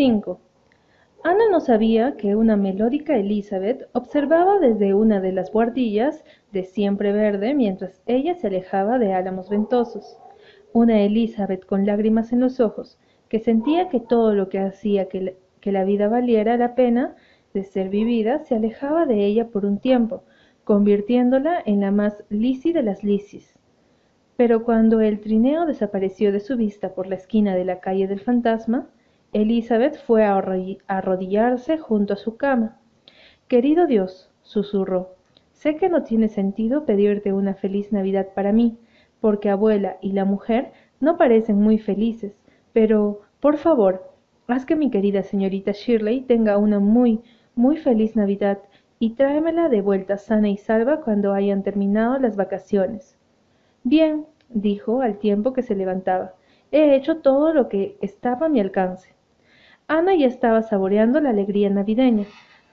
5. Ana no sabía que una melódica Elizabeth observaba desde una de las buhardillas de siempre verde mientras ella se alejaba de álamos ventosos. Una Elizabeth con lágrimas en los ojos, que sentía que todo lo que hacía que, que la vida valiera la pena de ser vivida se alejaba de ella por un tiempo, convirtiéndola en la más lisi de las lisis. Pero cuando el trineo desapareció de su vista por la esquina de la calle del fantasma, Elizabeth fue a arrodillarse junto a su cama. Querido Dios, susurró, sé que no tiene sentido pedirte una feliz Navidad para mí, porque abuela y la mujer no parecen muy felices, pero, por favor, haz que mi querida señorita Shirley tenga una muy, muy feliz Navidad y tráemela de vuelta sana y salva cuando hayan terminado las vacaciones. Bien, dijo al tiempo que se levantaba, he hecho todo lo que estaba a mi alcance. Ana ya estaba saboreando la alegría navideña.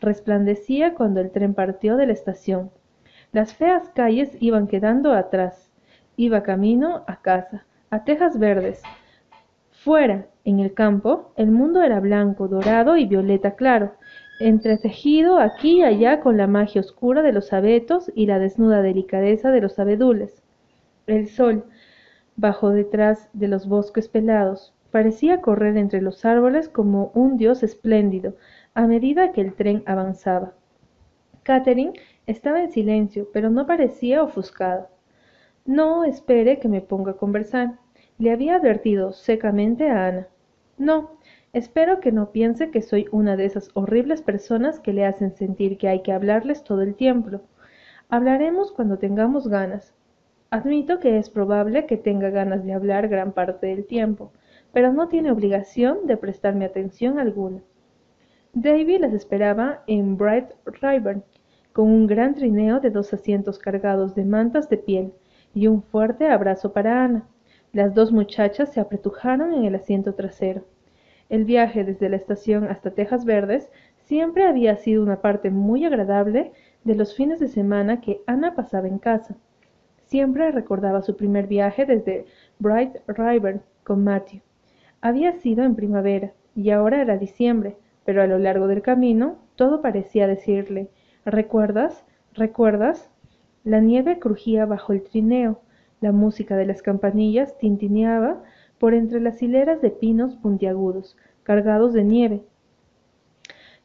Resplandecía cuando el tren partió de la estación. Las feas calles iban quedando atrás. Iba camino a casa, a tejas verdes. Fuera, en el campo, el mundo era blanco, dorado y violeta claro, entretejido aquí y allá con la magia oscura de los abetos y la desnuda delicadeza de los abedules. El sol, bajo detrás de los bosques pelados, Parecía correr entre los árboles como un dios espléndido a medida que el tren avanzaba. Catherine estaba en silencio, pero no parecía ofuscada. No espere que me ponga a conversar, le había advertido secamente a Ana. No, espero que no piense que soy una de esas horribles personas que le hacen sentir que hay que hablarles todo el tiempo. Hablaremos cuando tengamos ganas. Admito que es probable que tenga ganas de hablar gran parte del tiempo, pero no tiene obligación de prestarme atención alguna. Davy las esperaba en Bright River, con un gran trineo de dos asientos cargados de mantas de piel y un fuerte abrazo para Ana. Las dos muchachas se apretujaron en el asiento trasero. El viaje desde la estación hasta Tejas Verdes siempre había sido una parte muy agradable de los fines de semana que Ana pasaba en casa. Siempre recordaba su primer viaje desde Bright River con Matthew. Había sido en primavera, y ahora era diciembre, pero a lo largo del camino todo parecía decirle ¿Recuerdas? ¿Recuerdas? La nieve crujía bajo el trineo, la música de las campanillas tintineaba por entre las hileras de pinos puntiagudos, cargados de nieve.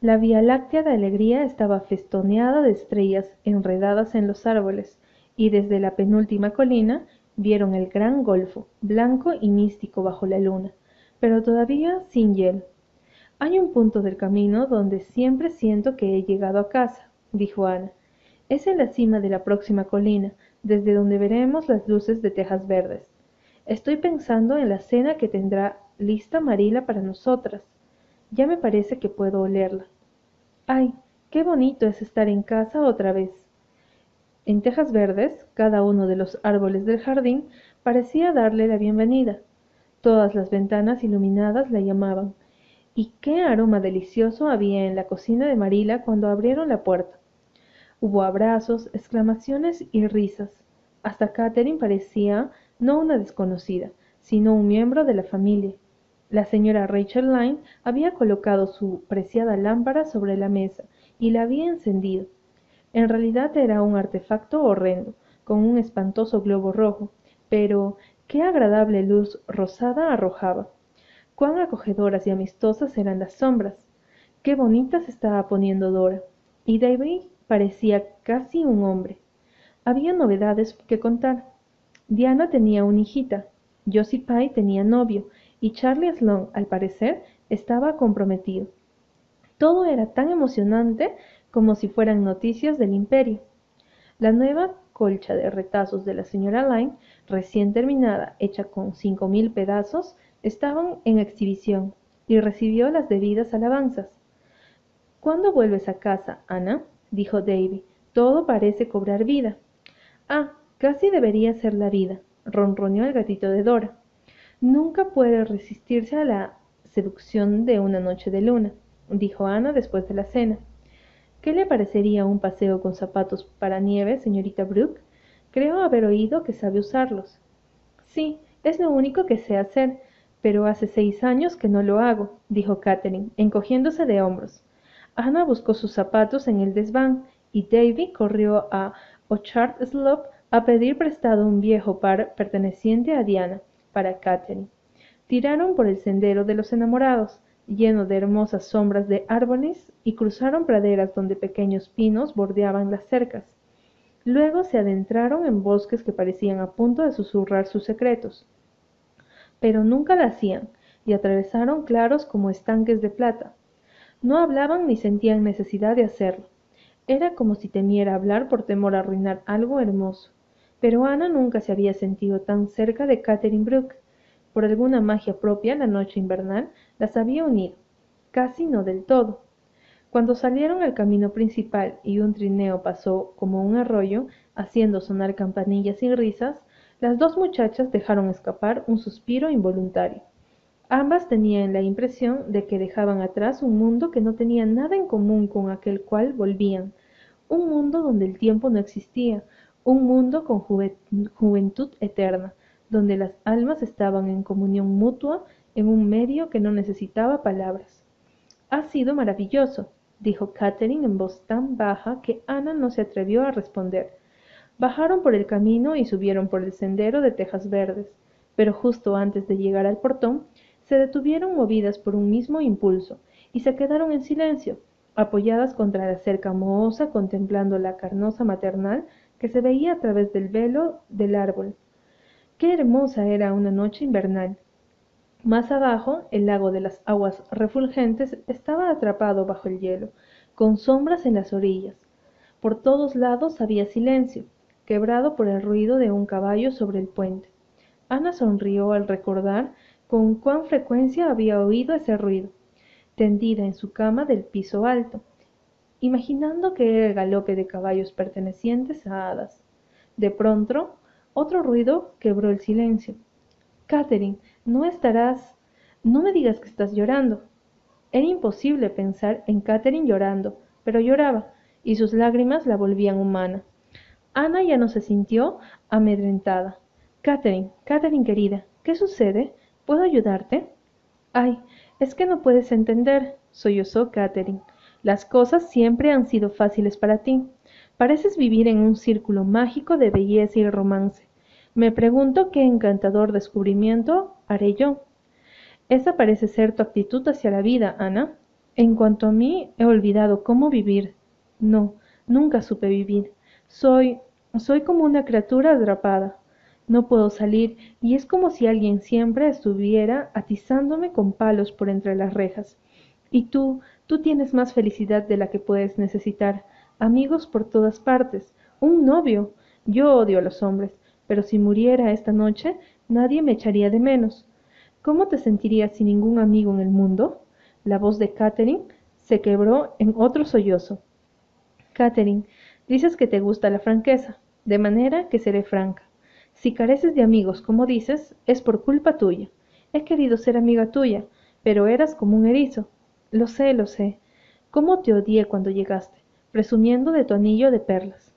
La Vía Láctea de Alegría estaba festoneada de estrellas enredadas en los árboles, y desde la penúltima colina vieron el gran golfo, blanco y místico bajo la luna pero todavía sin hielo. Hay un punto del camino donde siempre siento que he llegado a casa, dijo Ana. Es en la cima de la próxima colina, desde donde veremos las luces de tejas verdes. Estoy pensando en la cena que tendrá lista Marila para nosotras. Ya me parece que puedo olerla. Ay, qué bonito es estar en casa otra vez. En tejas verdes, cada uno de los árboles del jardín parecía darle la bienvenida. Todas las ventanas iluminadas la llamaban. Y qué aroma delicioso había en la cocina de Marila cuando abrieron la puerta. Hubo abrazos, exclamaciones y risas. Hasta Catherine parecía no una desconocida, sino un miembro de la familia. La señora Rachel Lyne había colocado su preciada lámpara sobre la mesa y la había encendido. En realidad era un artefacto horrendo, con un espantoso globo rojo, pero qué agradable luz rosada arrojaba. Cuán acogedoras y amistosas eran las sombras. Qué bonita se estaba poniendo dora. Y david parecía casi un hombre. Había novedades que contar. Diana tenía una hijita. Josie pye tenía novio. Y charlie sloane al parecer estaba comprometido. Todo era tan emocionante como si fueran noticias del imperio. La nueva colcha de retazos de la señora Lyne, recién terminada, hecha con cinco mil pedazos, estaban en exhibición, y recibió las debidas alabanzas. ¿Cuándo vuelves a casa, Ana? dijo Davy. Todo parece cobrar vida. Ah, casi debería ser la vida, ronroneó el gatito de Dora. Nunca puede resistirse a la seducción de una noche de luna, dijo Ana después de la cena. ¿Qué le parecería un paseo con zapatos para nieve, señorita Brooke? Creo haber oído que sabe usarlos. Sí, es lo único que sé hacer, Pero hace seis años que no lo hago, dijo Catherine, encogiéndose de hombros. Ana buscó sus zapatos en el desván y Davy corrió a Orchard Slope a pedir prestado un viejo par perteneciente a Diana para Catherine. Tiraron por el sendero de los enamorados, lleno de hermosas sombras de árboles, y cruzaron praderas donde pequeños pinos bordeaban las cercas. Luego se adentraron en bosques que parecían a punto de susurrar sus secretos. Pero nunca lo hacían, y atravesaron claros como estanques de plata. No hablaban ni sentían necesidad de hacerlo. Era como si temiera hablar por temor a arruinar algo hermoso. Pero Ana nunca se había sentido tan cerca de Catherine Brooke. Por alguna magia propia, la noche invernal las había unido, casi no del todo. Cuando salieron al camino principal y un trineo pasó como un arroyo, haciendo sonar campanillas y risas, las dos muchachas dejaron escapar un suspiro involuntario. Ambas tenían la impresión de que dejaban atrás un mundo que no tenía nada en común con aquel cual volvían, un mundo donde el tiempo no existía, un mundo con juventud eterna, donde las almas estaban en comunión mutua en un medio que no necesitaba palabras. Ha sido maravilloso, dijo Catherine en voz tan baja que Ana no se atrevió a responder. Bajaron por el camino y subieron por el sendero de tejas verdes, pero justo antes de llegar al portón, se detuvieron movidas por un mismo impulso y se quedaron en silencio, apoyadas contra la cerca mohosa contemplando la carnosa maternal que se veía a través del velo del árbol Qué hermosa era una noche invernal. Más abajo, el lago de las aguas refulgentes estaba atrapado bajo el hielo, con sombras en las orillas. Por todos lados había silencio, quebrado por el ruido de un caballo sobre el puente. Ana sonrió al recordar con cuán frecuencia había oído ese ruido, tendida en su cama del piso alto, imaginando que era el galope de caballos pertenecientes a hadas. De pronto otro ruido quebró el silencio. Catherine, no estarás. No me digas que estás llorando. Era imposible pensar en Catherine llorando, pero lloraba, y sus lágrimas la volvían humana. Ana ya no se sintió amedrentada. Catherine, Catherine querida, ¿qué sucede? ¿Puedo ayudarte? Ay, es que no puedes entender, sollozó Catherine. Las cosas siempre han sido fáciles para ti. Pareces vivir en un círculo mágico de belleza y romance. Me pregunto qué encantador descubrimiento haré yo. Esa parece ser tu actitud hacia la vida, Ana. En cuanto a mí, he olvidado cómo vivir. No, nunca supe vivir. Soy, soy como una criatura atrapada. No puedo salir y es como si alguien siempre estuviera atizándome con palos por entre las rejas. Y tú, tú tienes más felicidad de la que puedes necesitar amigos por todas partes, un novio. Yo odio a los hombres, pero si muriera esta noche, nadie me echaría de menos. ¿Cómo te sentirías sin ningún amigo en el mundo? La voz de Catherine se quebró en otro sollozo. Catherine, dices que te gusta la franqueza, de manera que seré franca. Si careces de amigos, como dices, es por culpa tuya. He querido ser amiga tuya, pero eras como un erizo. Lo sé, lo sé. ¿Cómo te odié cuando llegaste? presumiendo de tu anillo de perlas.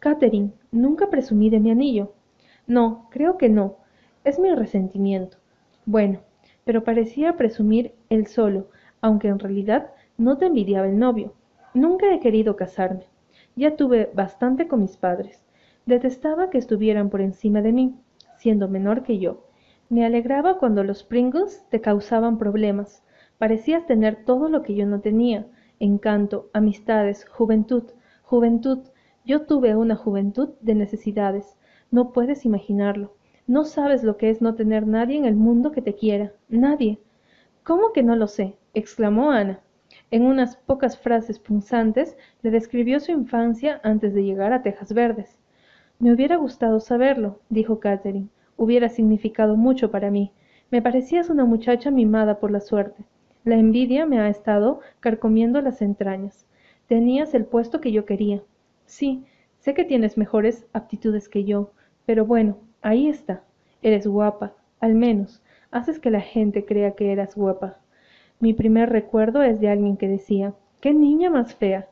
Catherine, nunca presumí de mi anillo. No, creo que no. Es mi resentimiento. Bueno, pero parecía presumir él solo, aunque en realidad no te envidiaba el novio. Nunca he querido casarme. Ya tuve bastante con mis padres. Detestaba que estuvieran por encima de mí, siendo menor que yo. Me alegraba cuando los Pringles te causaban problemas. Parecías tener todo lo que yo no tenía, encanto, amistades, juventud, juventud. Yo tuve una juventud de necesidades. No puedes imaginarlo. No sabes lo que es no tener nadie en el mundo que te quiera. Nadie. ¿Cómo que no lo sé? exclamó Ana. En unas pocas frases punzantes le describió su infancia antes de llegar a Tejas Verdes. Me hubiera gustado saberlo, dijo Catherine. Hubiera significado mucho para mí. Me parecías una muchacha mimada por la suerte. La envidia me ha estado carcomiendo las entrañas. Tenías el puesto que yo quería. Sí, sé que tienes mejores aptitudes que yo, pero bueno, ahí está. Eres guapa, al menos. Haces que la gente crea que eras guapa. Mi primer recuerdo es de alguien que decía, ¡qué niña más fea!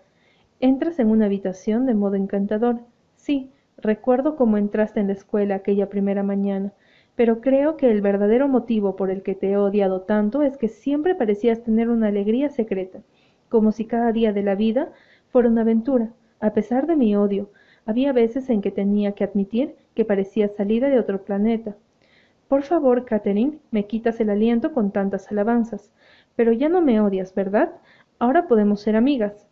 Entras en una habitación de modo encantador. Sí, recuerdo cómo entraste en la escuela aquella primera mañana, pero creo que el verdadero motivo por el que te he odiado tanto es que siempre parecías tener una alegría secreta, como si cada día de la vida fuera una aventura. A pesar de mi odio, había veces en que tenía que admitir que parecía salida de otro planeta. Por favor, Catherine, me quitas el aliento con tantas alabanzas. Pero ya no me odias, ¿verdad? Ahora podemos ser amigas.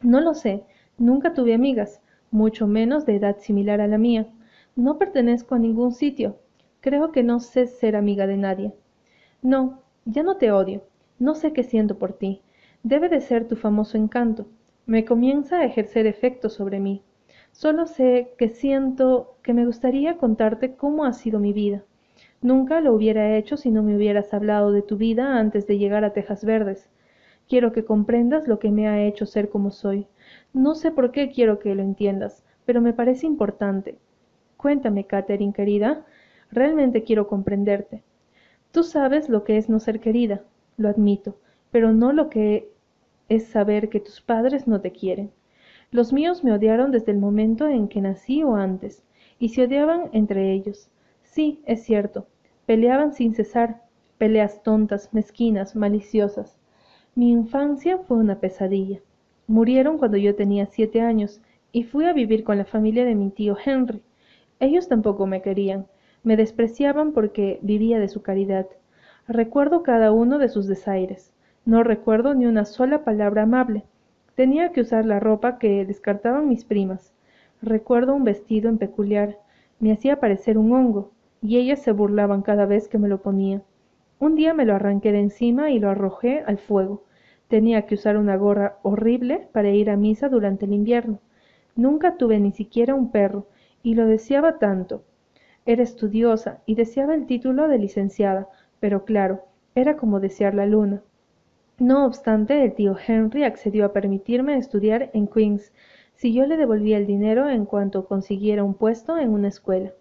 No lo sé, nunca tuve amigas, mucho menos de edad similar a la mía. No pertenezco a ningún sitio. Creo que no sé ser amiga de nadie. No, ya no te odio. No sé qué siento por ti. Debe de ser tu famoso encanto. Me comienza a ejercer efecto sobre mí. Solo sé que siento que me gustaría contarte cómo ha sido mi vida. Nunca lo hubiera hecho si no me hubieras hablado de tu vida antes de llegar a Tejas Verdes. Quiero que comprendas lo que me ha hecho ser como soy. No sé por qué quiero que lo entiendas, pero me parece importante. Cuéntame, Catherine, querida. Realmente quiero comprenderte. Tú sabes lo que es no ser querida, lo admito, pero no lo que es saber que tus padres no te quieren. Los míos me odiaron desde el momento en que nací o antes, y se odiaban entre ellos. Sí, es cierto, peleaban sin cesar, peleas tontas, mezquinas, maliciosas. Mi infancia fue una pesadilla. Murieron cuando yo tenía siete años, y fui a vivir con la familia de mi tío Henry. Ellos tampoco me querían, me despreciaban porque vivía de su caridad. Recuerdo cada uno de sus desaires. No recuerdo ni una sola palabra amable. Tenía que usar la ropa que descartaban mis primas. Recuerdo un vestido en peculiar. Me hacía parecer un hongo, y ellas se burlaban cada vez que me lo ponía. Un día me lo arranqué de encima y lo arrojé al fuego. Tenía que usar una gorra horrible para ir a misa durante el invierno. Nunca tuve ni siquiera un perro, y lo deseaba tanto. Era estudiosa y deseaba el título de licenciada, pero claro, era como desear la luna. No obstante, el tío Henry accedió a permitirme estudiar en Queens si yo le devolvía el dinero en cuanto consiguiera un puesto en una escuela.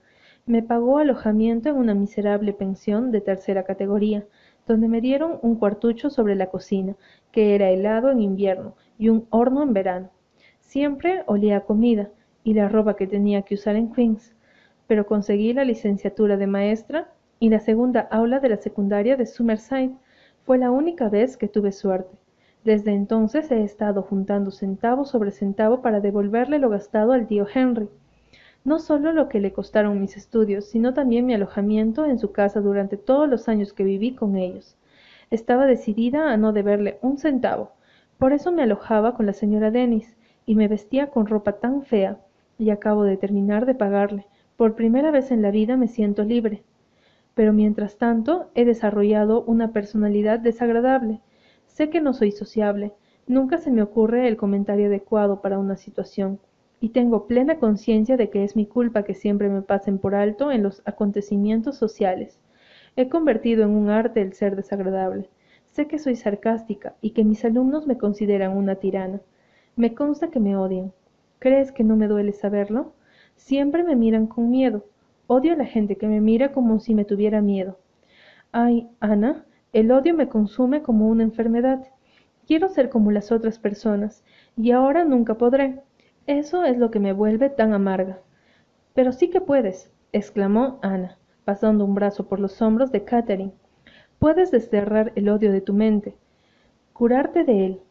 Me pagó alojamiento en una miserable pensión de tercera categoría, donde me dieron un cuartucho sobre la cocina, que era helado en invierno, y un horno en verano. Siempre olía a comida, y la ropa que tenía que usar en Queens, pero conseguí la licenciatura de maestra y la segunda aula de la secundaria de Summerside, fue la única vez que tuve suerte. Desde entonces he estado juntando centavo sobre centavo para devolverle lo gastado al tío Henry. No solo lo que le costaron mis estudios, sino también mi alojamiento en su casa durante todos los años que viví con ellos. Estaba decidida a no deberle un centavo. Por eso me alojaba con la señora Dennis y me vestía con ropa tan fea. Y acabo de terminar de pagarle. Por primera vez en la vida me siento libre pero mientras tanto he desarrollado una personalidad desagradable. Sé que no soy sociable, nunca se me ocurre el comentario adecuado para una situación, y tengo plena conciencia de que es mi culpa que siempre me pasen por alto en los acontecimientos sociales. He convertido en un arte el ser desagradable. Sé que soy sarcástica y que mis alumnos me consideran una tirana. Me consta que me odian. ¿Crees que no me duele saberlo? Siempre me miran con miedo, Odio a la gente que me mira como si me tuviera miedo. Ay, Ana, el odio me consume como una enfermedad. Quiero ser como las otras personas, y ahora nunca podré. Eso es lo que me vuelve tan amarga. Pero sí que puedes, exclamó Ana, pasando un brazo por los hombros de Catherine. Puedes desterrar el odio de tu mente, curarte de él.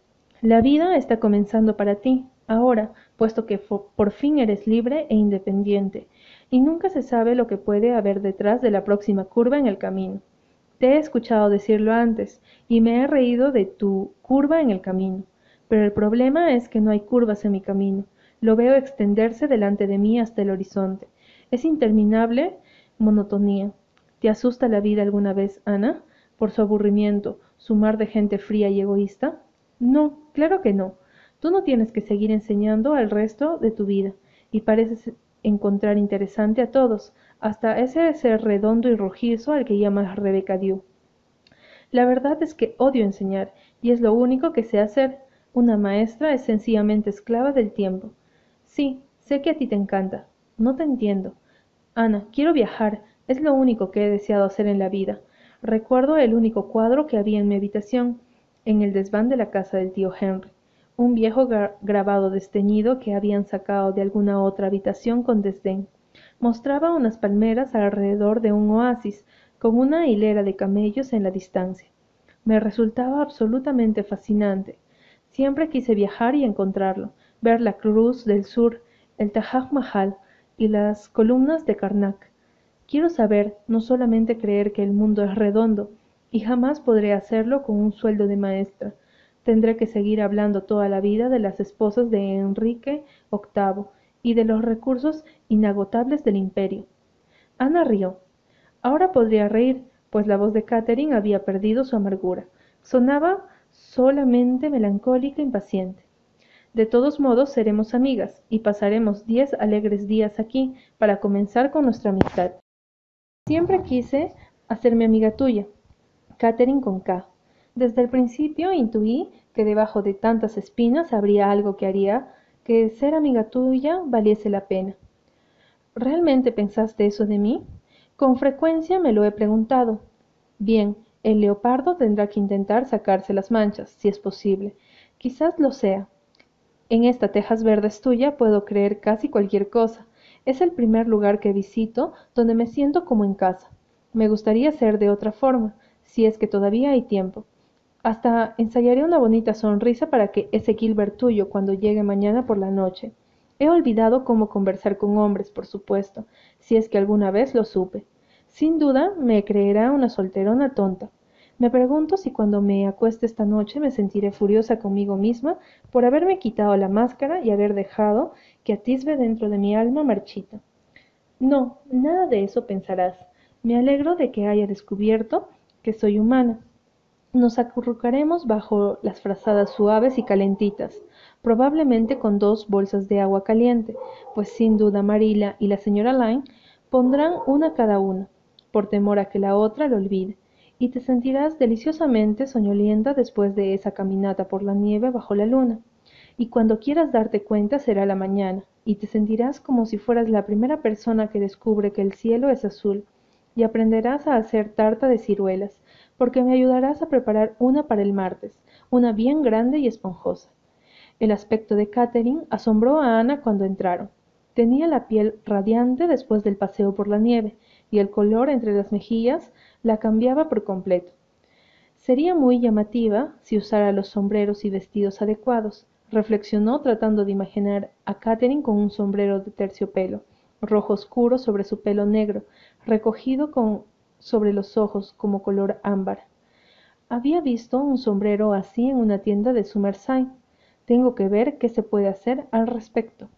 La vida está comenzando para ti, ahora, puesto que por fin eres libre e independiente, y nunca se sabe lo que puede haber detrás de la próxima curva en el camino. Te he escuchado decirlo antes, y me he reído de tu curva en el camino, pero el problema es que no hay curvas en mi camino, lo veo extenderse delante de mí hasta el horizonte. Es interminable monotonía. ¿Te asusta la vida alguna vez, Ana? ¿Por su aburrimiento, su mar de gente fría y egoísta? No, claro que no. Tú no tienes que seguir enseñando al resto de tu vida, y pareces encontrar interesante a todos, hasta ese ser redondo y rojizo al que llamas Rebeca Dew. La verdad es que odio enseñar, y es lo único que sé hacer. Una maestra es sencillamente esclava del tiempo. Sí, sé que a ti te encanta. No te entiendo. Ana, quiero viajar. Es lo único que he deseado hacer en la vida. Recuerdo el único cuadro que había en mi habitación, en el desván de la casa del tío Henry un viejo grabado desteñido que habían sacado de alguna otra habitación con desdén. Mostraba unas palmeras alrededor de un oasis, con una hilera de camellos en la distancia. Me resultaba absolutamente fascinante. Siempre quise viajar y encontrarlo, ver la Cruz del Sur, el Taj Mahal y las columnas de Karnak. Quiero saber, no solamente creer que el mundo es redondo, y jamás podré hacerlo con un sueldo de maestra. Tendré que seguir hablando toda la vida de las esposas de Enrique VIII y de los recursos inagotables del imperio. Ana rió. Ahora podría reír, pues la voz de Catherine había perdido su amargura. Sonaba solamente melancólica e impaciente. De todos modos seremos amigas y pasaremos diez alegres días aquí para comenzar con nuestra amistad. Siempre quise hacerme amiga tuya. Catherine con K. Desde el principio intuí que debajo de tantas espinas habría algo que haría que ser amiga tuya valiese la pena. ¿Realmente pensaste eso de mí? Con frecuencia me lo he preguntado. Bien, el leopardo tendrá que intentar sacarse las manchas, si es posible. Quizás lo sea. En esta Tejas Verdes tuya puedo creer casi cualquier cosa. Es el primer lugar que visito donde me siento como en casa. Me gustaría ser de otra forma, si es que todavía hay tiempo. Hasta ensayaré una bonita sonrisa para que ese Gilbert tuyo cuando llegue mañana por la noche. He olvidado cómo conversar con hombres, por supuesto, si es que alguna vez lo supe. Sin duda me creerá una solterona tonta. Me pregunto si cuando me acueste esta noche me sentiré furiosa conmigo misma por haberme quitado la máscara y haber dejado que atisbe dentro de mi alma marchita. No, nada de eso pensarás. Me alegro de que haya descubierto que soy humana. Nos acurrucaremos bajo las frazadas suaves y calentitas, probablemente con dos bolsas de agua caliente, pues sin duda Marila y la señora Lyne pondrán una cada una, por temor a que la otra lo olvide, y te sentirás deliciosamente soñolienta después de esa caminata por la nieve bajo la luna. Y cuando quieras darte cuenta será la mañana, y te sentirás como si fueras la primera persona que descubre que el cielo es azul, y aprenderás a hacer tarta de ciruelas, porque me ayudarás a preparar una para el martes, una bien grande y esponjosa. El aspecto de Catherine asombró a Ana cuando entraron. Tenía la piel radiante después del paseo por la nieve, y el color entre las mejillas la cambiaba por completo. Sería muy llamativa si usara los sombreros y vestidos adecuados, reflexionó tratando de imaginar a Catherine con un sombrero de terciopelo, rojo oscuro sobre su pelo negro, recogido con, sobre los ojos como color ámbar. Había visto un sombrero así en una tienda de Summerside, tengo que ver qué se puede hacer al respecto.